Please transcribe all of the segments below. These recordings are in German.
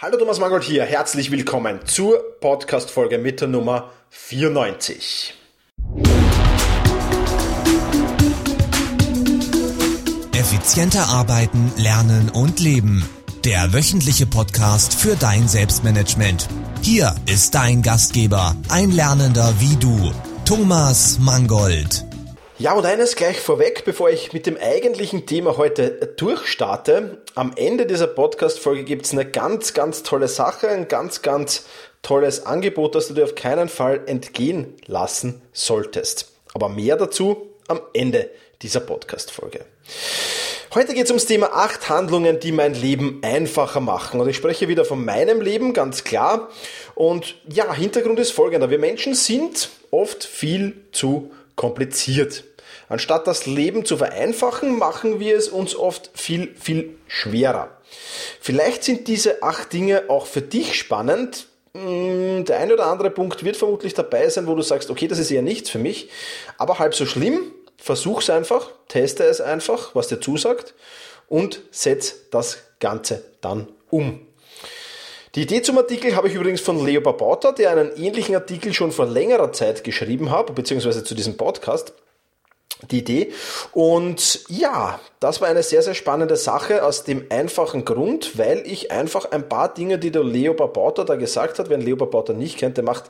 Hallo Thomas Mangold hier, herzlich willkommen zur Podcast-Folge mit der Nummer 94. Effizienter arbeiten, lernen und leben. Der wöchentliche Podcast für dein Selbstmanagement. Hier ist dein Gastgeber, ein Lernender wie du, Thomas Mangold. Ja, und eines gleich vorweg, bevor ich mit dem eigentlichen Thema heute durchstarte. Am Ende dieser Podcast-Folge gibt es eine ganz, ganz tolle Sache, ein ganz, ganz tolles Angebot, das du dir auf keinen Fall entgehen lassen solltest. Aber mehr dazu am Ende dieser Podcast-Folge. Heute geht es ums Thema acht Handlungen, die mein Leben einfacher machen. Und ich spreche wieder von meinem Leben, ganz klar. Und ja, Hintergrund ist folgender. Wir Menschen sind oft viel zu kompliziert. Anstatt das Leben zu vereinfachen, machen wir es uns oft viel, viel schwerer. Vielleicht sind diese acht Dinge auch für dich spannend. Hm, der eine oder andere Punkt wird vermutlich dabei sein, wo du sagst, okay, das ist eher nichts für mich, aber halb so schlimm. Versuch's einfach, teste es einfach, was dir zusagt und setz das Ganze dann um. Die Idee zum Artikel habe ich übrigens von Leo Babauta, der einen ähnlichen Artikel schon vor längerer Zeit geschrieben hat, beziehungsweise zu diesem Podcast die Idee. Und ja, das war eine sehr, sehr spannende Sache aus dem einfachen Grund, weil ich einfach ein paar Dinge, die der Leo Babauta da gesagt hat, wer Leo Babauta nicht kennt, der macht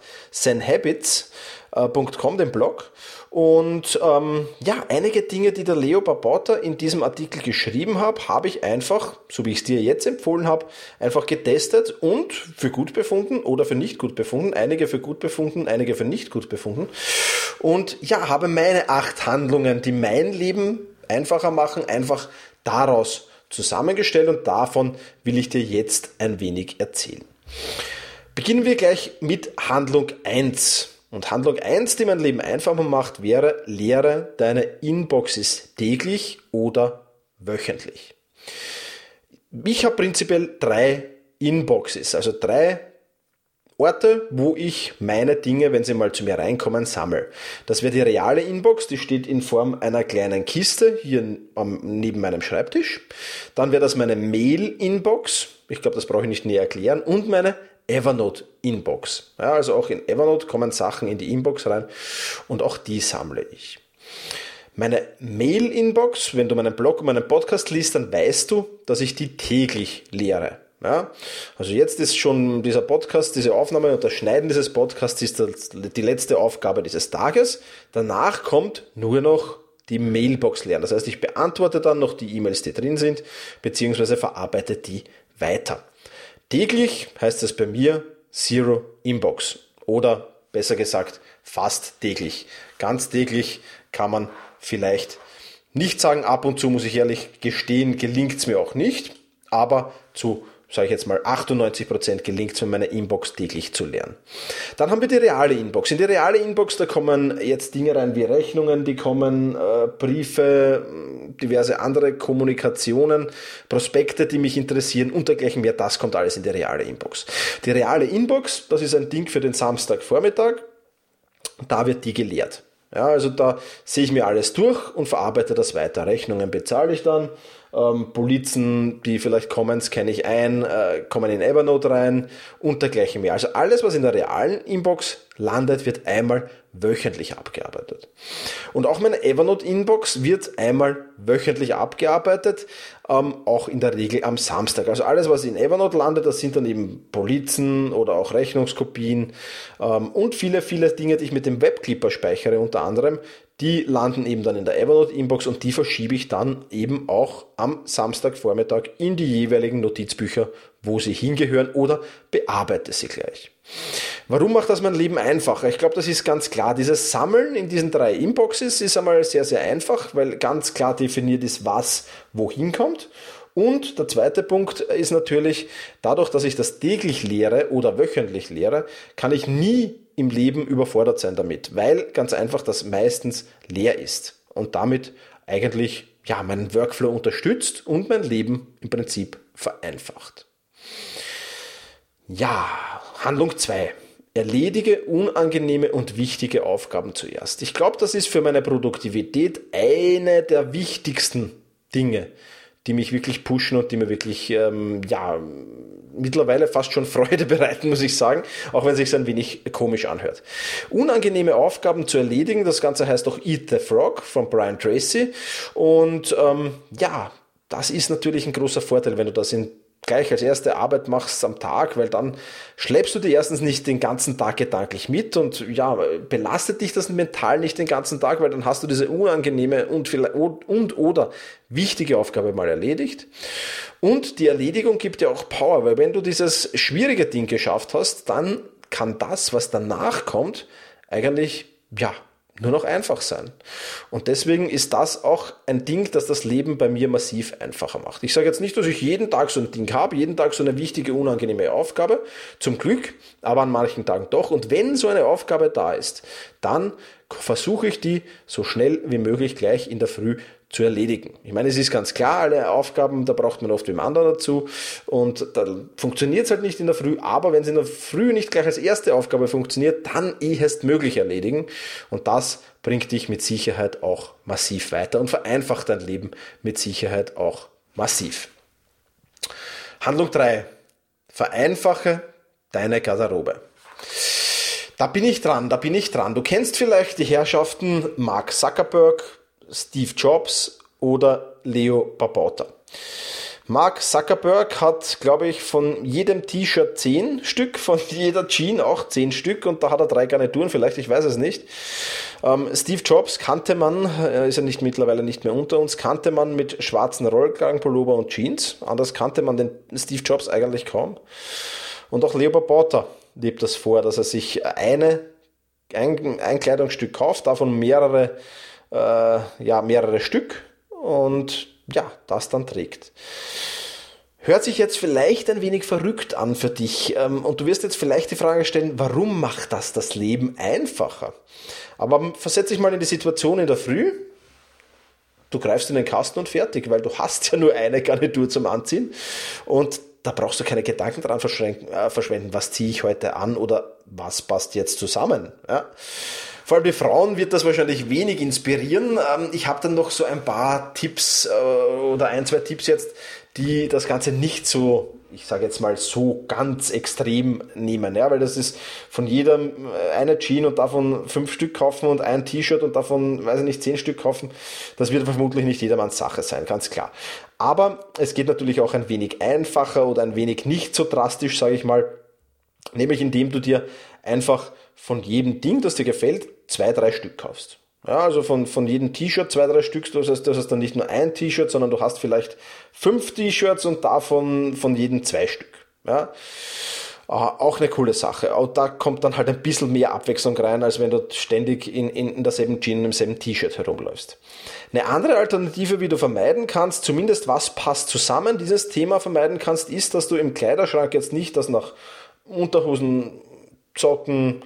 zenhabits.com, den Blog. Und ähm, ja, einige Dinge, die der Leo Babauta in diesem Artikel geschrieben hat, habe ich einfach, so wie ich es dir jetzt empfohlen habe, einfach getestet und für gut befunden oder für nicht gut befunden. Einige für gut befunden, einige für nicht gut befunden. Und ja, habe meine acht Handlungen, die mein Leben einfacher machen, einfach daraus zusammengestellt und davon will ich dir jetzt ein wenig erzählen. Beginnen wir gleich mit Handlung 1. Und Handlung 1, die mein Leben einfacher macht, wäre, leere deine Inboxes täglich oder wöchentlich. Ich habe prinzipiell drei Inboxes, also drei Orte, wo ich meine Dinge, wenn sie mal zu mir reinkommen, sammle. Das wäre die reale Inbox, die steht in Form einer kleinen Kiste hier neben meinem Schreibtisch. Dann wäre das meine Mail-Inbox, ich glaube, das brauche ich nicht näher erklären, und meine Evernote Inbox. Ja, also auch in Evernote kommen Sachen in die Inbox rein und auch die sammle ich. Meine Mail-Inbox, wenn du meinen Blog und meinen Podcast liest, dann weißt du, dass ich die täglich leere. Ja, also jetzt ist schon dieser Podcast, diese Aufnahme und das Schneiden dieses Podcasts ist die letzte Aufgabe dieses Tages. Danach kommt nur noch die Mailbox leeren. Das heißt, ich beantworte dann noch die E-Mails, die drin sind, beziehungsweise verarbeite die weiter. Täglich heißt es bei mir Zero Inbox oder besser gesagt fast täglich. Ganz täglich kann man vielleicht nicht sagen, ab und zu muss ich ehrlich gestehen, gelingt es mir auch nicht, aber zu sage ich jetzt mal, 98% gelingt es mir, meine Inbox täglich zu lernen. Dann haben wir die reale Inbox. In die reale Inbox, da kommen jetzt Dinge rein wie Rechnungen, die kommen, äh, Briefe, diverse andere Kommunikationen, Prospekte, die mich interessieren und dergleichen mehr. Das kommt alles in die reale Inbox. Die reale Inbox, das ist ein Ding für den Samstagvormittag. Da wird die geleert. Ja, also da sehe ich mir alles durch und verarbeite das weiter. Rechnungen bezahle ich dann, ähm, Polizen, die vielleicht kommen, scanne ich ein, äh, kommen in Evernote rein und dergleichen mehr. Also alles, was in der realen Inbox landet, wird einmal wöchentlich abgearbeitet. Und auch meine Evernote-Inbox wird einmal wöchentlich abgearbeitet, ähm, auch in der Regel am Samstag. Also alles, was in Evernote landet, das sind dann eben Polizen oder auch Rechnungskopien ähm, und viele, viele Dinge, die ich mit dem Webclipper speichere, unter anderem, die landen eben dann in der Evernote-Inbox und die verschiebe ich dann eben auch am Samstagvormittag in die jeweiligen Notizbücher, wo sie hingehören oder bearbeite sie gleich. Warum macht das mein Leben einfacher? Ich glaube, das ist ganz klar. Dieses Sammeln in diesen drei Inboxes ist einmal sehr, sehr einfach, weil ganz klar definiert ist, was wohin kommt. Und der zweite Punkt ist natürlich, dadurch, dass ich das täglich lehre oder wöchentlich lehre, kann ich nie im Leben überfordert sein damit, weil ganz einfach das meistens leer ist und damit eigentlich ja, meinen Workflow unterstützt und mein Leben im Prinzip vereinfacht. Ja, Handlung 2. Erledige unangenehme und wichtige Aufgaben zuerst. Ich glaube, das ist für meine Produktivität eine der wichtigsten Dinge, die mich wirklich pushen und die mir wirklich, ähm, ja, mittlerweile fast schon Freude bereiten, muss ich sagen, auch wenn es sich ein wenig komisch anhört. Unangenehme Aufgaben zu erledigen, das Ganze heißt auch Eat the Frog von Brian Tracy. Und ähm, ja, das ist natürlich ein großer Vorteil, wenn du das in gleich als erste Arbeit machst am Tag, weil dann schleppst du dir erstens nicht den ganzen Tag gedanklich mit und ja, belastet dich das mental nicht den ganzen Tag, weil dann hast du diese unangenehme und, und oder wichtige Aufgabe mal erledigt. Und die Erledigung gibt dir auch Power, weil wenn du dieses schwierige Ding geschafft hast, dann kann das, was danach kommt, eigentlich, ja, nur noch einfach sein. Und deswegen ist das auch ein Ding, das das Leben bei mir massiv einfacher macht. Ich sage jetzt nicht, dass ich jeden Tag so ein Ding habe, jeden Tag so eine wichtige, unangenehme Aufgabe, zum Glück, aber an manchen Tagen doch. Und wenn so eine Aufgabe da ist, dann versuche ich die so schnell wie möglich gleich in der Früh zu erledigen. Ich meine, es ist ganz klar, alle Aufgaben, da braucht man oft jemand anderen dazu und da funktioniert es halt nicht in der Früh, aber wenn es in der Früh nicht gleich als erste Aufgabe funktioniert, dann ehest möglich erledigen und das bringt dich mit Sicherheit auch massiv weiter und vereinfacht dein Leben mit Sicherheit auch massiv. Handlung 3. Vereinfache deine Garderobe. Da bin ich dran, da bin ich dran. Du kennst vielleicht die Herrschaften Mark Zuckerberg, Steve Jobs oder Leo Babauta. Mark Zuckerberg hat, glaube ich, von jedem T-Shirt zehn Stück, von jeder Jean auch zehn Stück und da hat er drei Garnituren, vielleicht, ich weiß es nicht. Ähm, Steve Jobs kannte man, äh, ist ja nicht mittlerweile nicht mehr unter uns, kannte man mit schwarzen Rollkragenpullover und Jeans. Anders kannte man den Steve Jobs eigentlich kaum. Und auch Leo Babauta lebt das vor, dass er sich eine, ein, ein Kleidungsstück kauft, davon mehrere äh, ja, mehrere Stück und ja, das dann trägt. Hört sich jetzt vielleicht ein wenig verrückt an für dich ähm, und du wirst jetzt vielleicht die Frage stellen, warum macht das das Leben einfacher? Aber versetze dich mal in die Situation in der Früh, du greifst in den Kasten und fertig, weil du hast ja nur eine Garnitur zum Anziehen und da brauchst du keine Gedanken dran äh, verschwenden, was ziehe ich heute an oder was passt jetzt zusammen. Ja? Vor allem die Frauen wird das wahrscheinlich wenig inspirieren. Ähm, ich habe dann noch so ein paar Tipps äh, oder ein, zwei Tipps jetzt, die das Ganze nicht so, ich sage jetzt mal, so ganz extrem nehmen. Ja, weil das ist von jedem äh, eine Jeans und davon fünf Stück kaufen und ein T-Shirt und davon, weiß ich nicht, zehn Stück kaufen. Das wird vermutlich nicht jedermanns Sache sein, ganz klar. Aber es geht natürlich auch ein wenig einfacher oder ein wenig nicht so drastisch, sage ich mal. Nämlich indem du dir einfach von jedem Ding, das dir gefällt, zwei, drei Stück kaufst. Ja, also von, von jedem T-Shirt zwei, drei Stück, das heißt, das heißt dann nicht nur ein T-Shirt, sondern du hast vielleicht fünf T-Shirts und davon von jedem zwei Stück. Ja. Ah, auch eine coole Sache. Auch da kommt dann halt ein bisschen mehr Abwechslung rein, als wenn du ständig in, in, in derselben Jeans und im selben T-Shirt herumläufst. Eine andere Alternative, wie du vermeiden kannst, zumindest was passt zusammen, dieses Thema vermeiden kannst, ist, dass du im Kleiderschrank jetzt nicht das nach Unterhosen, Socken,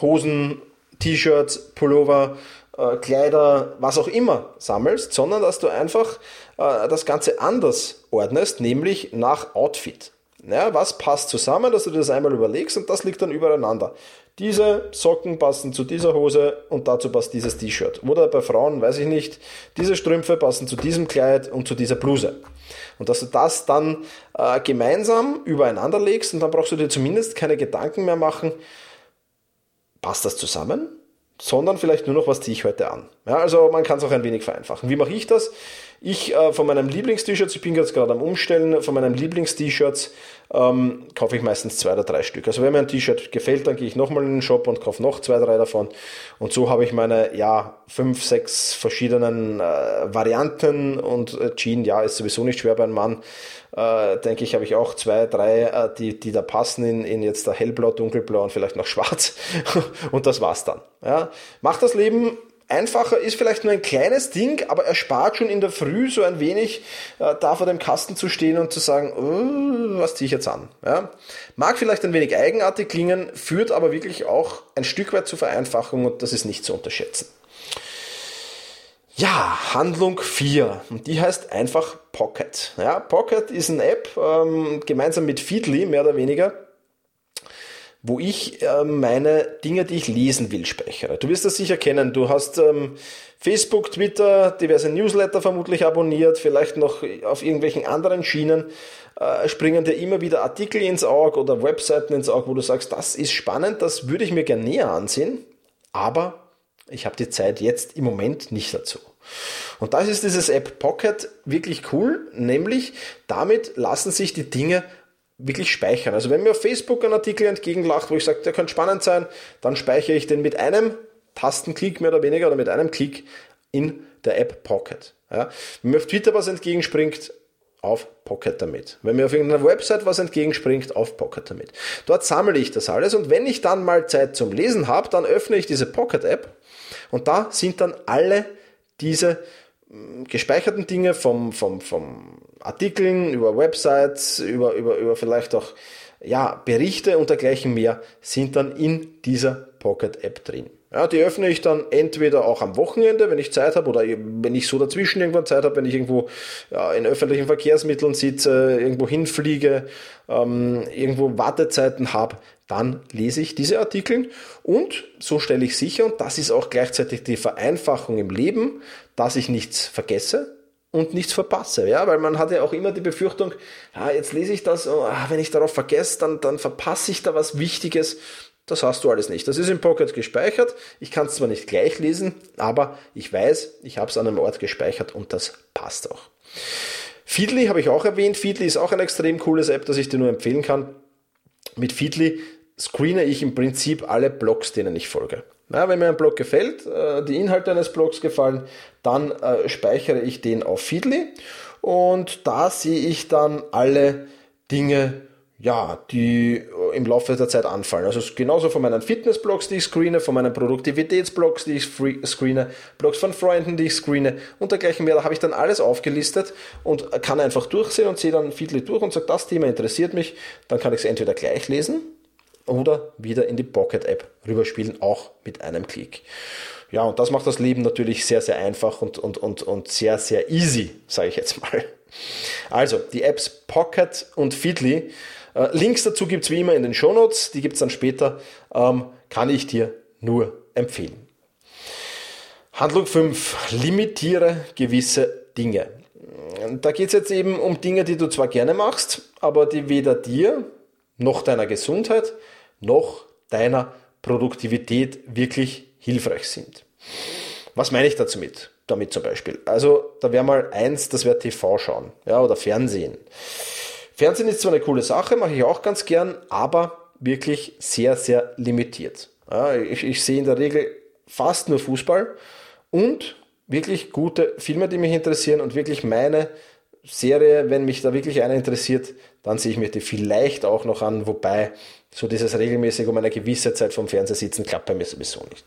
Hosen, T-Shirts, Pullover, äh, Kleider, was auch immer sammelst, sondern dass du einfach äh, das Ganze anders ordnest, nämlich nach Outfit. Ja, was passt zusammen, dass du dir das einmal überlegst und das liegt dann übereinander. Diese Socken passen zu dieser Hose und dazu passt dieses T-Shirt. Oder bei Frauen, weiß ich nicht, diese Strümpfe passen zu diesem Kleid und zu dieser Bluse. Und dass du das dann äh, gemeinsam übereinander legst und dann brauchst du dir zumindest keine Gedanken mehr machen, passt das zusammen? Sondern vielleicht nur noch, was ziehe ich heute an. Ja, also man kann es auch ein wenig vereinfachen. Wie mache ich das? Ich äh, von meinem Lieblings-T-Shirts, ich bin jetzt gerade am Umstellen, von meinem Lieblings-T-Shirts ähm, kaufe ich meistens zwei oder drei Stück. Also wenn mir ein T-Shirt gefällt, dann gehe ich nochmal in den Shop und kaufe noch zwei, drei davon. Und so habe ich meine, ja, fünf, sechs verschiedenen äh, Varianten und äh, Jean, ja, ist sowieso nicht schwer bei einem Mann. Äh, denke ich, habe ich auch zwei, drei, äh, die, die da passen in, in jetzt der hellblau, dunkelblau und vielleicht noch schwarz. und das war's dann. Ja. Macht das Leben einfacher, ist vielleicht nur ein kleines Ding, aber er spart schon in der Früh so ein wenig, äh, da vor dem Kasten zu stehen und zu sagen, oh, was ziehe ich jetzt an? Ja? Mag vielleicht ein wenig eigenartig klingen, führt aber wirklich auch ein Stück weit zur Vereinfachung und das ist nicht zu unterschätzen. Ja, Handlung 4 und die heißt einfach Pocket. Ja, Pocket ist eine App, ähm, gemeinsam mit Feedly mehr oder weniger, wo ich äh, meine Dinge, die ich lesen will, speichere. Du wirst das sicher kennen. Du hast ähm, Facebook, Twitter, diverse Newsletter vermutlich abonniert, vielleicht noch auf irgendwelchen anderen Schienen äh, springen dir immer wieder Artikel ins Auge oder Webseiten ins Auge, wo du sagst, das ist spannend, das würde ich mir gerne näher ansehen, aber ich habe die Zeit jetzt im Moment nicht dazu. Und das ist dieses App Pocket wirklich cool, nämlich damit lassen sich die Dinge wirklich speichern. Also wenn mir auf Facebook ein Artikel entgegenlacht, wo ich sage, der könnte spannend sein, dann speichere ich den mit einem Tastenklick mehr oder weniger oder mit einem Klick in der App Pocket. Ja. Wenn mir auf Twitter was entgegenspringt, auf Pocket damit. Wenn mir auf irgendeiner Website was entgegenspringt, auf Pocket damit. Dort sammle ich das alles und wenn ich dann mal Zeit zum Lesen habe, dann öffne ich diese Pocket App und da sind dann alle diese hm, gespeicherten Dinge vom, vom, vom Artikeln, über Websites, über, über, über vielleicht auch ja, Berichte und dergleichen mehr sind dann in dieser Pocket App drin. Ja, die öffne ich dann entweder auch am Wochenende, wenn ich Zeit habe, oder wenn ich so dazwischen irgendwann Zeit habe, wenn ich irgendwo ja, in öffentlichen Verkehrsmitteln sitze, irgendwo hinfliege, ähm, irgendwo Wartezeiten habe, dann lese ich diese Artikel und so stelle ich sicher, und das ist auch gleichzeitig die Vereinfachung im Leben, dass ich nichts vergesse, und nichts verpasse, ja, weil man hat ja auch immer die Befürchtung, ja, jetzt lese ich das, oh, wenn ich darauf vergesse, dann, dann verpasse ich da was Wichtiges. Das hast du alles nicht. Das ist im Pocket gespeichert. Ich kann es zwar nicht gleich lesen, aber ich weiß, ich habe es an einem Ort gespeichert und das passt auch. Feedly habe ich auch erwähnt. Feedly ist auch ein extrem cooles App, das ich dir nur empfehlen kann. Mit Feedly screene ich im Prinzip alle Blogs, denen ich folge. Na, wenn mir ein Blog gefällt, äh, die Inhalte eines Blogs gefallen, dann äh, speichere ich den auf Feedly und da sehe ich dann alle Dinge, ja, die äh, im Laufe der Zeit anfallen. Also genauso von meinen Fitnessblogs, die ich screene, von meinen Produktivitätsblogs, die ich screene, Blogs von Freunden, die ich screene und dergleichen mehr. Da habe ich dann alles aufgelistet und kann einfach durchsehen und sehe dann Feedly durch und sage, das Thema interessiert mich. Dann kann ich es entweder gleich lesen oder wieder in die Pocket App rüberspielen, auch mit einem Klick. Ja, und das macht das Leben natürlich sehr, sehr einfach und, und, und, und sehr, sehr easy, sage ich jetzt mal. Also, die Apps Pocket und Feedly äh, Links dazu gibt es wie immer in den Shownotes, die gibt es dann später, ähm, kann ich dir nur empfehlen. Handlung 5. Limitiere gewisse Dinge. Da geht es jetzt eben um Dinge, die du zwar gerne machst, aber die weder dir noch deiner Gesundheit noch deiner Produktivität wirklich hilfreich sind. Was meine ich dazu mit? Damit zum Beispiel. Also, da wäre mal eins, das wäre TV schauen, ja, oder Fernsehen. Fernsehen ist zwar eine coole Sache, mache ich auch ganz gern, aber wirklich sehr, sehr limitiert. Ja, ich, ich sehe in der Regel fast nur Fußball und wirklich gute Filme, die mich interessieren und wirklich meine Serie, wenn mich da wirklich einer interessiert, dann sehe ich mir die vielleicht auch noch an, wobei so dieses regelmäßig um eine gewisse Zeit vom Fernseher sitzen klappt bei mir sowieso nicht.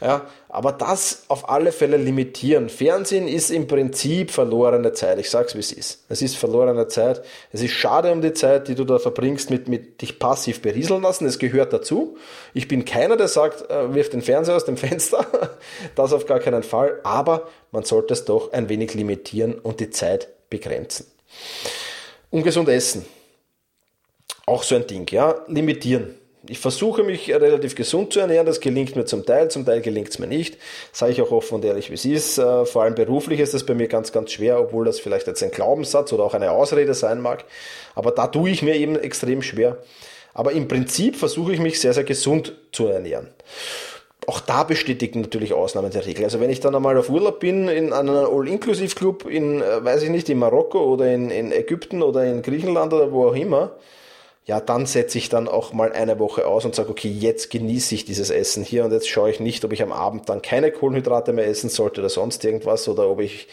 Ja, aber das auf alle Fälle limitieren. Fernsehen ist im Prinzip verlorene Zeit. Ich sag's wie es ist. Es ist verlorene Zeit. Es ist schade um die Zeit, die du da verbringst mit, mit dich passiv berieseln lassen. Es gehört dazu. Ich bin keiner, der sagt, äh, wirf den Fernseher aus dem Fenster. das auf gar keinen Fall. Aber man sollte es doch ein wenig limitieren und die Zeit begrenzen. Ungesund essen auch so ein Ding, ja, limitieren. Ich versuche mich relativ gesund zu ernähren, das gelingt mir zum Teil, zum Teil gelingt es mir nicht. Sage ich auch offen und ehrlich, wie es ist. Äh, vor allem beruflich ist das bei mir ganz, ganz schwer, obwohl das vielleicht jetzt ein Glaubenssatz oder auch eine Ausrede sein mag. Aber da tue ich mir eben extrem schwer. Aber im Prinzip versuche ich mich sehr, sehr gesund zu ernähren. Auch da bestätigen natürlich Ausnahmen der Regel. Also wenn ich dann einmal auf Urlaub bin in einem All-Inclusive-Club in, äh, weiß ich nicht, in Marokko oder in, in Ägypten oder in Griechenland oder wo auch immer, ja, dann setze ich dann auch mal eine Woche aus und sage, okay, jetzt genieße ich dieses Essen hier und jetzt schaue ich nicht, ob ich am Abend dann keine Kohlenhydrate mehr essen sollte oder sonst irgendwas oder ob ich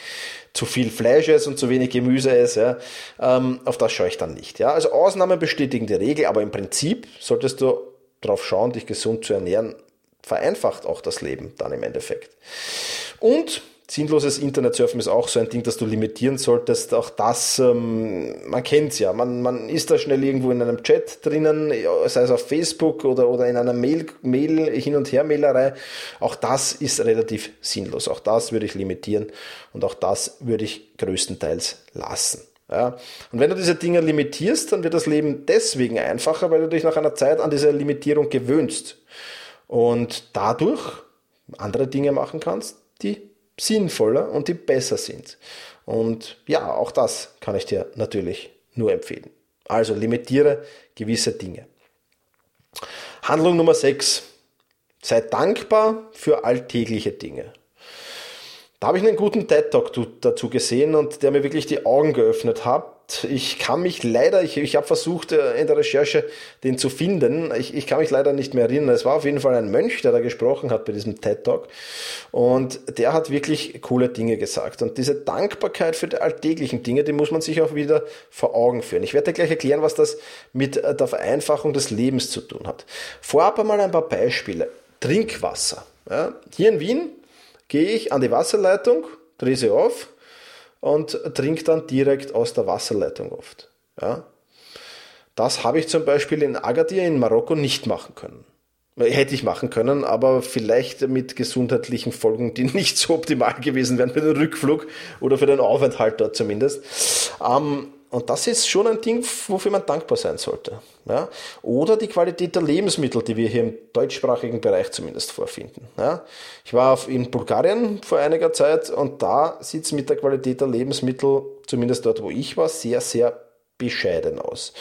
zu viel Fleisch esse und zu wenig Gemüse esse. Ja. Ähm, auf das schaue ich dann nicht. Ja. Also Ausnahmen bestätigen die Regel, aber im Prinzip solltest du darauf schauen, dich gesund zu ernähren. Vereinfacht auch das Leben dann im Endeffekt. Und Sinnloses Internetsurfen ist auch so ein Ding, das du limitieren solltest. Auch das, ähm, man kennt's ja. Man, man ist da schnell irgendwo in einem Chat drinnen, sei es auf Facebook oder, oder in einer Mail, Mail hin und her Mailerei. Auch das ist relativ sinnlos. Auch das würde ich limitieren und auch das würde ich größtenteils lassen. Ja. Und wenn du diese Dinge limitierst, dann wird das Leben deswegen einfacher, weil du dich nach einer Zeit an diese Limitierung gewöhnst und dadurch andere Dinge machen kannst, die sinnvoller und die besser sind. Und ja, auch das kann ich dir natürlich nur empfehlen. Also limitiere gewisse Dinge. Handlung Nummer 6. Sei dankbar für alltägliche Dinge. Da habe ich einen guten TED-Talk dazu gesehen und der mir wirklich die Augen geöffnet hat. Ich kann mich leider, ich, ich habe versucht äh, in der Recherche den zu finden, ich, ich kann mich leider nicht mehr erinnern. Es war auf jeden Fall ein Mönch, der da gesprochen hat bei diesem TED-Talk und der hat wirklich coole Dinge gesagt. Und diese Dankbarkeit für die alltäglichen Dinge, die muss man sich auch wieder vor Augen führen. Ich werde dir gleich erklären, was das mit äh, der Vereinfachung des Lebens zu tun hat. Vorab einmal ein paar Beispiele. Trinkwasser. Ja, hier in Wien gehe ich an die Wasserleitung, drehe sie auf und trinke dann direkt aus der Wasserleitung oft. Ja? Das habe ich zum Beispiel in Agadir in Marokko nicht machen können. Hätte ich machen können, aber vielleicht mit gesundheitlichen Folgen, die nicht so optimal gewesen wären für den Rückflug oder für den Aufenthalt dort zumindest. Ähm, und das ist schon ein Ding, wofür man dankbar sein sollte. Ja? Oder die Qualität der Lebensmittel, die wir hier im deutschsprachigen Bereich zumindest vorfinden. Ja? Ich war in Bulgarien vor einiger Zeit und da sieht es mit der Qualität der Lebensmittel, zumindest dort, wo ich war, sehr, sehr bescheiden aus.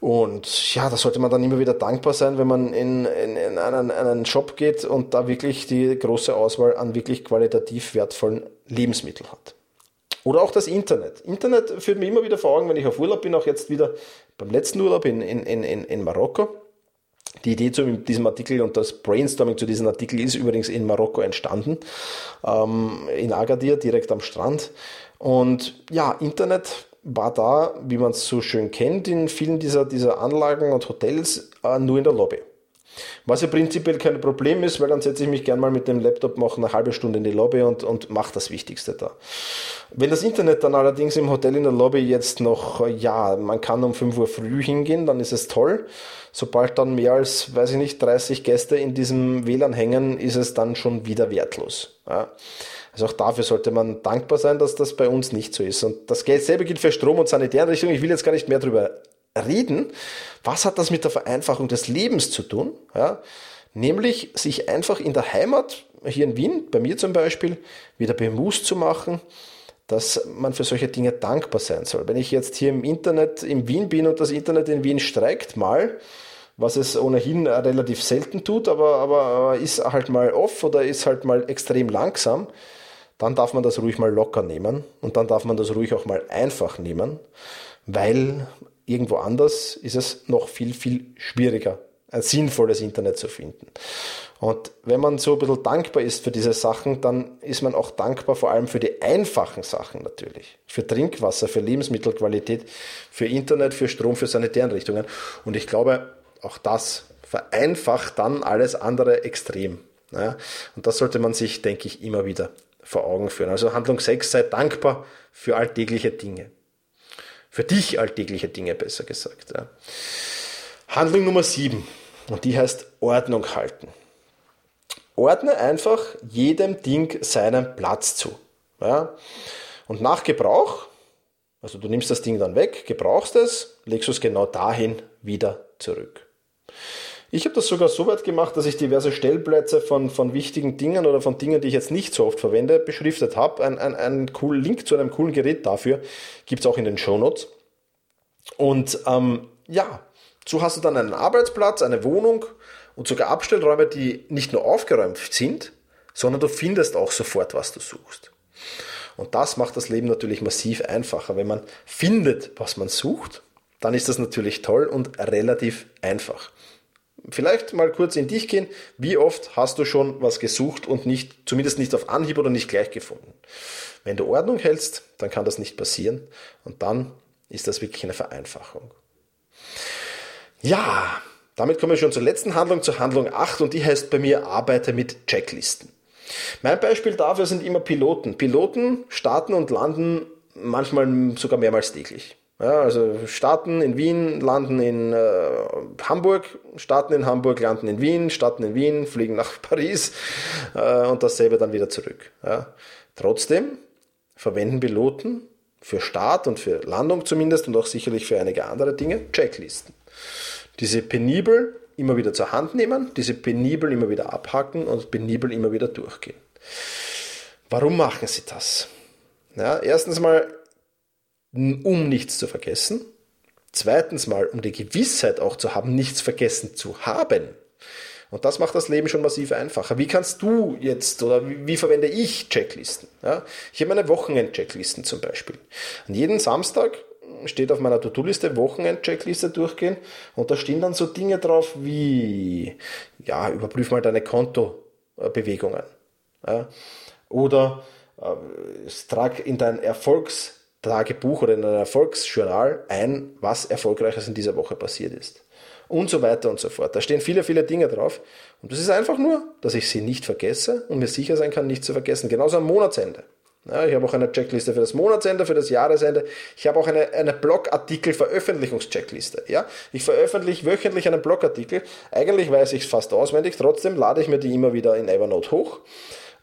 Und ja, da sollte man dann immer wieder dankbar sein, wenn man in, in, in einen, einen Shop geht und da wirklich die große Auswahl an wirklich qualitativ wertvollen Lebensmitteln hat. Oder auch das Internet. Internet führt mir immer wieder vor Augen, wenn ich auf Urlaub bin, auch jetzt wieder beim letzten Urlaub in, in, in, in Marokko. Die Idee zu diesem Artikel und das Brainstorming zu diesem Artikel ist übrigens in Marokko entstanden, ähm, in Agadir, direkt am Strand. Und ja, Internet war da, wie man es so schön kennt, in vielen dieser, dieser Anlagen und Hotels äh, nur in der Lobby. Was ja prinzipiell kein Problem ist, weil dann setze ich mich gern mal mit dem Laptop, mache eine halbe Stunde in die Lobby und, und mache das Wichtigste da. Wenn das Internet dann allerdings im Hotel in der Lobby jetzt noch, ja, man kann um 5 Uhr früh hingehen, dann ist es toll. Sobald dann mehr als, weiß ich nicht, 30 Gäste in diesem WLAN hängen, ist es dann schon wieder wertlos. Ja. Also auch dafür sollte man dankbar sein, dass das bei uns nicht so ist. Und das selbe gilt für Strom und Sanitärrichtung. Ich will jetzt gar nicht mehr darüber reden. Was hat das mit der Vereinfachung des Lebens zu tun? Ja, nämlich sich einfach in der Heimat, hier in Wien, bei mir zum Beispiel, wieder bewusst zu machen, dass man für solche Dinge dankbar sein soll. Wenn ich jetzt hier im Internet in Wien bin und das Internet in Wien streikt mal, was es ohnehin relativ selten tut, aber, aber ist halt mal off oder ist halt mal extrem langsam, dann darf man das ruhig mal locker nehmen und dann darf man das ruhig auch mal einfach nehmen, weil irgendwo anders ist es noch viel, viel schwieriger, ein sinnvolles Internet zu finden. Und wenn man so ein bisschen dankbar ist für diese Sachen, dann ist man auch dankbar vor allem für die einfachen Sachen natürlich. Für Trinkwasser, für Lebensmittelqualität, für Internet, für Strom, für Sanitäreinrichtungen. Und ich glaube, auch das vereinfacht dann alles andere extrem. Ja, und das sollte man sich, denke ich, immer wieder vor Augen führen. Also Handlung 6, sei dankbar für alltägliche Dinge. Für dich alltägliche Dinge, besser gesagt. Ja. Handlung Nummer 7, und die heißt Ordnung halten. Ordne einfach jedem Ding seinen Platz zu. Ja. Und nach Gebrauch, also du nimmst das Ding dann weg, gebrauchst es, legst es genau dahin wieder zurück. Ich habe das sogar so weit gemacht, dass ich diverse Stellplätze von, von wichtigen Dingen oder von Dingen, die ich jetzt nicht so oft verwende, beschriftet habe. Ein, ein, ein coolen Link zu einem coolen Gerät dafür gibt es auch in den Show Notes. Und ähm, ja, so hast du dann einen Arbeitsplatz, eine Wohnung und sogar Abstellräume, die nicht nur aufgeräumt sind, sondern du findest auch sofort, was du suchst. Und das macht das Leben natürlich massiv einfacher. Wenn man findet, was man sucht, dann ist das natürlich toll und relativ einfach vielleicht mal kurz in dich gehen. Wie oft hast du schon was gesucht und nicht, zumindest nicht auf Anhieb oder nicht gleich gefunden? Wenn du Ordnung hältst, dann kann das nicht passieren und dann ist das wirklich eine Vereinfachung. Ja, damit kommen wir schon zur letzten Handlung, zur Handlung 8 und die heißt bei mir arbeite mit Checklisten. Mein Beispiel dafür sind immer Piloten. Piloten starten und landen manchmal sogar mehrmals täglich. Ja, also starten in Wien, landen in äh, Hamburg, starten in Hamburg, landen in Wien, starten in Wien, fliegen nach Paris äh, und dasselbe dann wieder zurück. Ja. Trotzdem verwenden Piloten für Start und für Landung zumindest und auch sicherlich für einige andere Dinge Checklisten. Diese penibel immer wieder zur Hand nehmen, diese penibel immer wieder abhacken und penibel immer wieder durchgehen. Warum machen sie das? Ja, erstens mal, um nichts zu vergessen. Zweitens mal, um die Gewissheit auch zu haben, nichts vergessen zu haben. Und das macht das Leben schon massiv einfacher. Wie kannst du jetzt oder wie, wie verwende ich Checklisten? Ja, ich habe meine Wochenend-Checklisten zum Beispiel. An jedem Samstag steht auf meiner To-Do-Liste Wochenend-Checkliste durchgehen und da stehen dann so Dinge drauf wie, ja, überprüf mal deine Kontobewegungen. Ja, oder äh, trag in dein Erfolgstagebuch oder in dein Erfolgsjournal ein, was Erfolgreiches in dieser Woche passiert ist. Und so weiter und so fort. Da stehen viele, viele Dinge drauf. Und das ist einfach nur, dass ich sie nicht vergesse und mir sicher sein kann, nicht zu vergessen. Genauso am Monatsende. Ja, ich habe auch eine Checkliste für das Monatsende, für das Jahresende. Ich habe auch eine, eine Blogartikel-Veröffentlichungscheckliste. Ja? Ich veröffentliche wöchentlich einen Blogartikel. Eigentlich weiß ich es fast auswendig, trotzdem lade ich mir die immer wieder in Evernote hoch,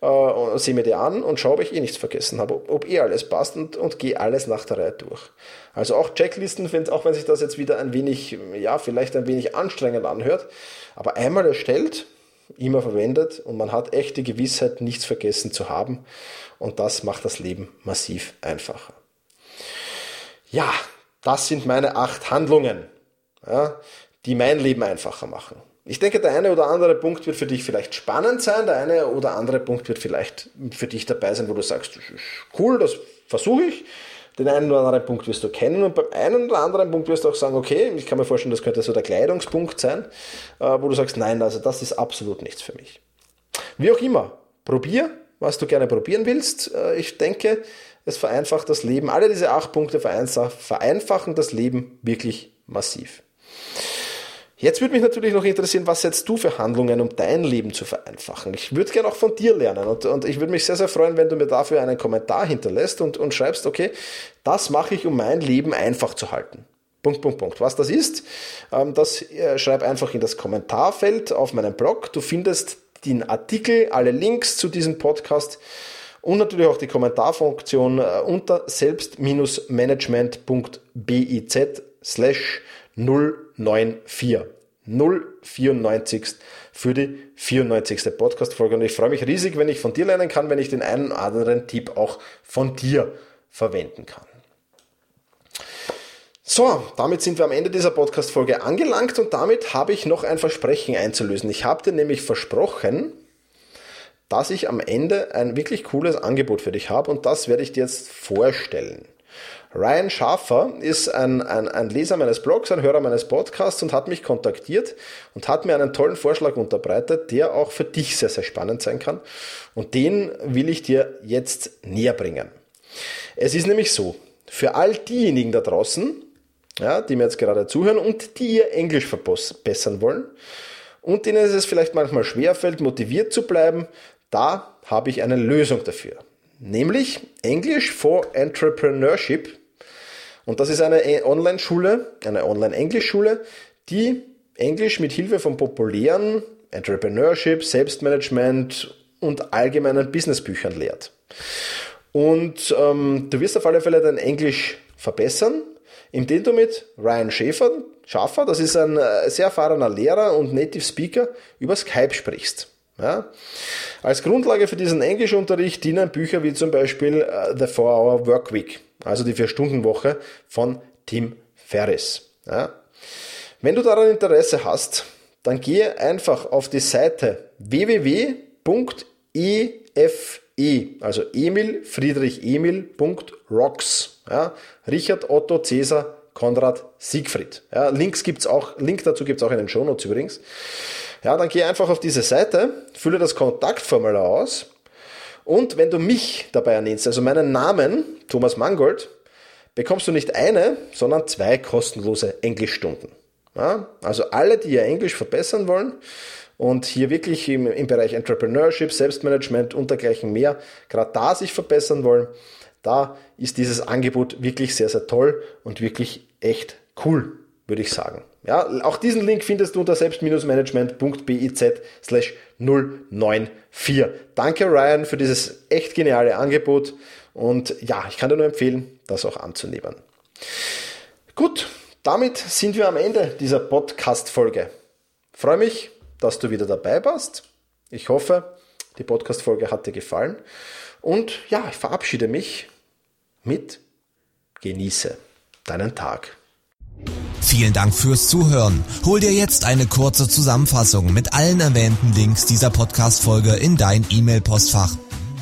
äh, sehe mir die an und schaue, ob ich eh nichts vergessen habe, ob, ob eh alles passt und, und gehe alles nach der Reihe durch. Also auch Checklisten, auch wenn sich das jetzt wieder ein wenig, ja, vielleicht ein wenig anstrengend anhört, aber einmal erstellt, immer verwendet und man hat echt die Gewissheit, nichts vergessen zu haben. Und das macht das Leben massiv einfacher. Ja, das sind meine acht Handlungen, ja, die mein Leben einfacher machen. Ich denke, der eine oder andere Punkt wird für dich vielleicht spannend sein, der eine oder andere Punkt wird vielleicht für dich dabei sein, wo du sagst, cool, das versuche ich. Den einen oder anderen Punkt wirst du kennen und beim einen oder anderen Punkt wirst du auch sagen, okay, ich kann mir vorstellen, das könnte so der Kleidungspunkt sein, äh, wo du sagst, nein, also das ist absolut nichts für mich. Wie auch immer, probier, was du gerne probieren willst. Äh, ich denke, es vereinfacht das Leben. Alle diese acht Punkte vereinfachen das Leben wirklich massiv. Jetzt würde mich natürlich noch interessieren, was setzt du für Handlungen, um dein Leben zu vereinfachen? Ich würde gerne auch von dir lernen und, und ich würde mich sehr, sehr freuen, wenn du mir dafür einen Kommentar hinterlässt und, und schreibst, okay, das mache ich, um mein Leben einfach zu halten. Punkt, Punkt, Punkt. Was das ist, ähm, das äh, schreib einfach in das Kommentarfeld auf meinem Blog. Du findest den Artikel, alle Links zu diesem Podcast und natürlich auch die Kommentarfunktion äh, unter selbst-management.biz slash 094. 094 für die 94. Podcast-Folge. Und ich freue mich riesig, wenn ich von dir lernen kann, wenn ich den einen oder anderen Tipp auch von dir verwenden kann. So, damit sind wir am Ende dieser Podcast-Folge angelangt und damit habe ich noch ein Versprechen einzulösen. Ich habe dir nämlich versprochen, dass ich am Ende ein wirklich cooles Angebot für dich habe und das werde ich dir jetzt vorstellen. Ryan Schaffer ist ein, ein, ein Leser meines Blogs, ein Hörer meines Podcasts und hat mich kontaktiert und hat mir einen tollen Vorschlag unterbreitet, der auch für dich sehr, sehr spannend sein kann. Und den will ich dir jetzt näher bringen. Es ist nämlich so, für all diejenigen da draußen, ja, die mir jetzt gerade zuhören und die ihr Englisch verbessern wollen und denen es vielleicht manchmal schwerfällt, motiviert zu bleiben, da habe ich eine Lösung dafür. Nämlich English for Entrepreneurship und das ist eine Online-Schule, eine Online-Englisch-Schule, die Englisch mit Hilfe von populären Entrepreneurship, Selbstmanagement und allgemeinen Businessbüchern lehrt. Und ähm, du wirst auf alle Fälle dein Englisch verbessern, indem du mit Ryan Schäfer, Schaffer, das ist ein äh, sehr erfahrener Lehrer und Native Speaker, über Skype sprichst. Ja? Als Grundlage für diesen Englischunterricht dienen Bücher wie zum Beispiel uh, The 4-Hour Workweek, also die 4-Stunden-Woche von Tim Ferriss. Ja? Wenn du daran Interesse hast, dann gehe einfach auf die Seite www.efe, also Emil Friedrich Emil.rocks. Ja? Richard Otto Cäsar Konrad Siegfried. Ja, Links gibt's auch, Link dazu gibt es auch in den Shownotes übrigens. Ja, dann geh einfach auf diese Seite, fülle das Kontaktformular aus und wenn du mich dabei ernennst, also meinen Namen, Thomas Mangold, bekommst du nicht eine, sondern zwei kostenlose Englischstunden. Ja, also alle, die ihr Englisch verbessern wollen und hier wirklich im, im Bereich Entrepreneurship, Selbstmanagement und dergleichen mehr, gerade da sich verbessern wollen, da ist dieses Angebot wirklich sehr, sehr toll und wirklich echt cool, würde ich sagen. Ja, auch diesen Link findest du unter selbst-management.biz slash 094. Danke Ryan für dieses echt geniale Angebot Und ja, ich kann dir nur empfehlen, das auch anzunehmen. Gut, damit sind wir am Ende dieser Podcast-Folge. Freue mich, dass du wieder dabei warst. Ich hoffe, die Podcast-Folge hat dir gefallen. Und ja, ich verabschiede mich mit Genieße deinen Tag. Vielen Dank fürs Zuhören. Hol dir jetzt eine kurze Zusammenfassung mit allen erwähnten Links dieser Podcast-Folge in dein E-Mail-Postfach.